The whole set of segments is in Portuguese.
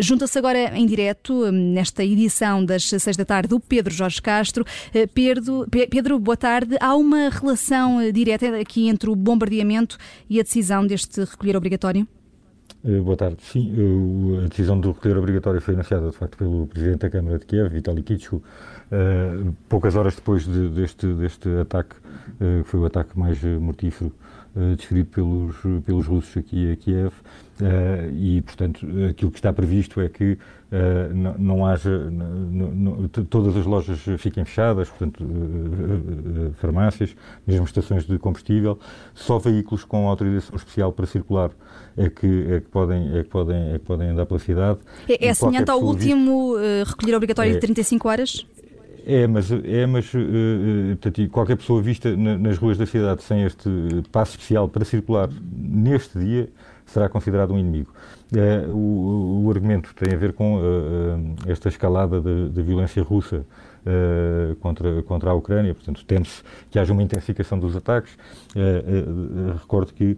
Junta-se agora em direto, nesta edição das seis da tarde, o Pedro Jorge Castro. Pedro, Pedro, boa tarde. Há uma relação direta aqui entre o bombardeamento e a decisão deste recolher obrigatório? Boa tarde. Sim, a decisão do recolher obrigatório foi anunciada, de facto, pelo Presidente da Câmara de Kiev, Vitaly Klitschko, poucas horas depois de, deste, deste ataque, que foi o ataque mais mortífero uh, desferido pelos, pelos russos aqui a Kiev, uh, e, portanto, aquilo que está previsto é que uh, não, não, haja, não, todas as lojas fiquem fechadas, portanto, farmácias, mesmo estações de combustível, só veículos com autorização especial para circular é que, é que, podem, é que, podem, é que podem andar pela cidade. É, é semelhante ao último recolher obrigatório é, de 35 horas? É, mas, é, mas uh, portanto, qualquer pessoa vista na, nas ruas da cidade sem este passo especial para circular neste dia será considerado um inimigo. Uh, o, o, argumento tem a ver com uh, esta escalada da violência russa contra, contra a Ucrânia, portanto, teme-se que haja uma intensificação dos ataques. recordo que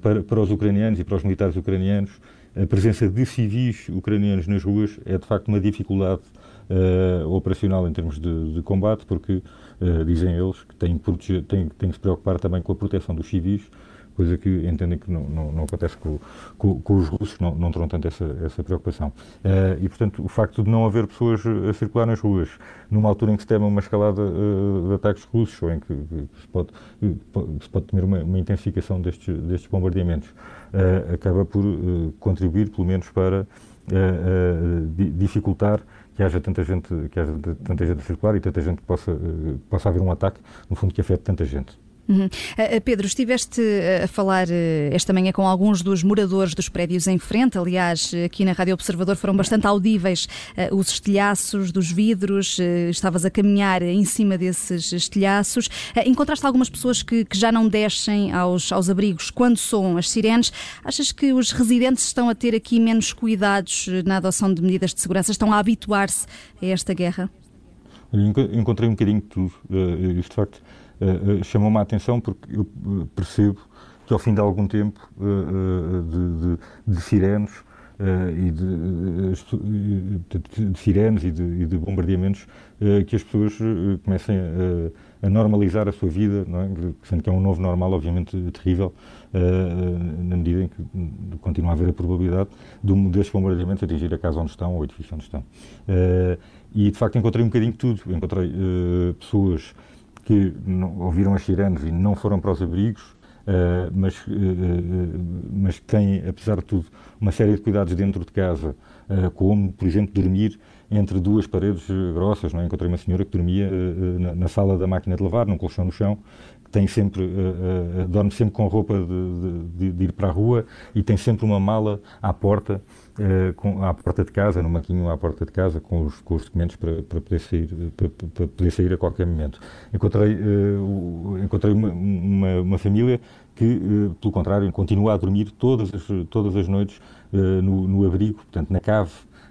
para, para os ucranianos e para os militares ucranianos, a presença de civis ucranianos nas ruas é de facto uma dificuldade uh, operacional em termos de, de combate, porque uh, dizem eles que têm, têm, têm que se preocupar também com a proteção dos civis, coisa que entendem que não, não, não acontece com, com, com, os russos, não, não terão tanto essa, essa preocupação. Uh, e, portanto, o facto de não haver pessoas a circular nas ruas, numa altura em que se teme uma escalada uh, de ataques russos, ou em que, que se, pode, se pode temer uma, uma intensificação destes, destes bombardeamentos, uh, acaba por contribuir, pelo menos, para dificultar que haja tanta gente, que haja tanta gente a circular e tanta gente que possa, eh, possa haver um ataque, no fundo, que afete tanta gente. Uhum. Uh, Pedro, estiveste a falar esta manhã com alguns dos moradores dos prédios em frente. Aliás, aqui na Rádio Observador foram bastante audíveis os estilhaços dos vidros. estavas a caminhar em cima desses estilhaços. encontraste algumas pessoas que, que, já não descem aos, aos abrigos quando soam as sirenes. Achas que os residentes estão a ter aqui menos cuidados na adoção de medidas de segurança? Estão a habituar-se a esta guerra? Encontrei um bocadinho de tudo. Uh, de facto, uh, chamou-me a atenção porque eu percebo que ao fim de algum tempo de, de, de, sirenes e de, de, sirenes e de, e de bombardeamentos que as pessoas comecem a, a, normalizar a sua vida, não é? sendo que é um novo normal, obviamente terrível, na medida em que continua a haver a probabilidade de um destes bombardeamentos atingir a casa onde estão ou o edifício onde estão. E de facto encontrei um bocadinho de tudo. Encontrei uh, pessoas que ouviram as sirenes e não foram para os abrigos, uh, mas, uh, mas que têm, apesar de tudo, uma série de cuidados dentro de casa, como, por exemplo, dormir entre duas paredes grossas. Não é? Encontrei uma senhora que dormia na, na, sala da máquina de lavar, num colchão no chão, tem sempre, uh, uh, dorme sempre com roupa de, de, de, ir para a rua e tem sempre uma mala à porta, uh, com, à porta de casa, no maquinho à porta de casa, com os, com os documentos para, para, poder sair, para, para, poder sair a qualquer momento. Encontrei, encontrei uma, uma, uma, família que, pelo contrário, continua a dormir todas as, todas as noites no, no abrigo, portanto, na cave,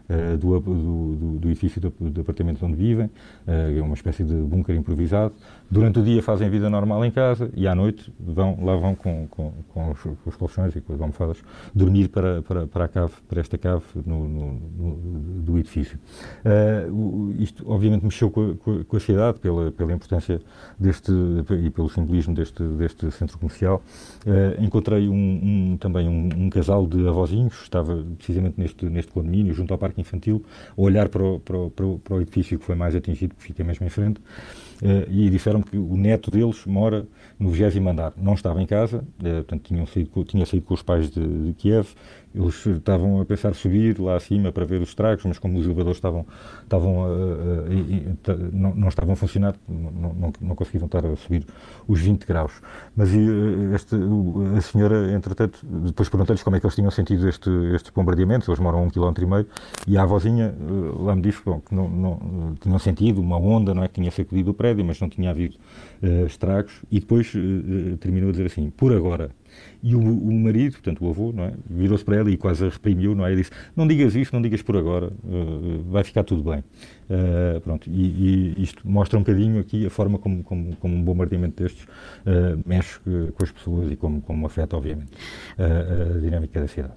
uh, do, do, do, edifício do, do apartamento onde vivem, uh, é uma espécie de bunker improvisado. Durante o dia fazem vida normal em casa e à noite vão, lá vão com, com, com, os, os, colchões e com as almofadas dormir para, para, para, a cave, para esta cave no, no, no do edifício. Uh, isto obviamente mexeu com a, com a, cidade pela, pela importância deste e pelo simbolismo deste, deste centro comercial. encontrei um, um, também um, um, casal de avózinhos, estava precisamente neste, neste condomínio, junto ao Parque infantil, a olhar para o, para, o, para o, edifício que foi mais atingido, que fica mesmo em frente, e disseram que o neto deles mora no 20 andar. Não estava em casa, uh, portanto, tinham saído, tinha saído com os pais de, de Kiev, eles estavam a pensar subir lá acima para ver os estragos, mas como os elevadores estavam, estavam uh, não, não, estavam a funcionar, não, não, não, conseguiam estar a subir os 20 graus. Mas este, a senhora, entretanto, depois perguntei-lhes como é que eles tinham sentido este, estes bombardeamentos, eles moram a um quilómetro e meio, e a avózinha lá me disse bom, que não, não, tinham sentido uma onda, não é que tinha sacudido o prédio, mas não tinha havido estragos, e depois terminou a dizer assim, por agora, e o, o marido, portanto o avô, é? virou-se para ela e quase a reprimiu, não é? E disse: Não digas isso, não digas por agora, uh, vai ficar tudo bem. Uh, pronto, e, e, isto mostra um bocadinho aqui a forma como, como, como um bombardeamento destes uh, mexe com as pessoas e como, como afeta, obviamente, a dinâmica da cidade.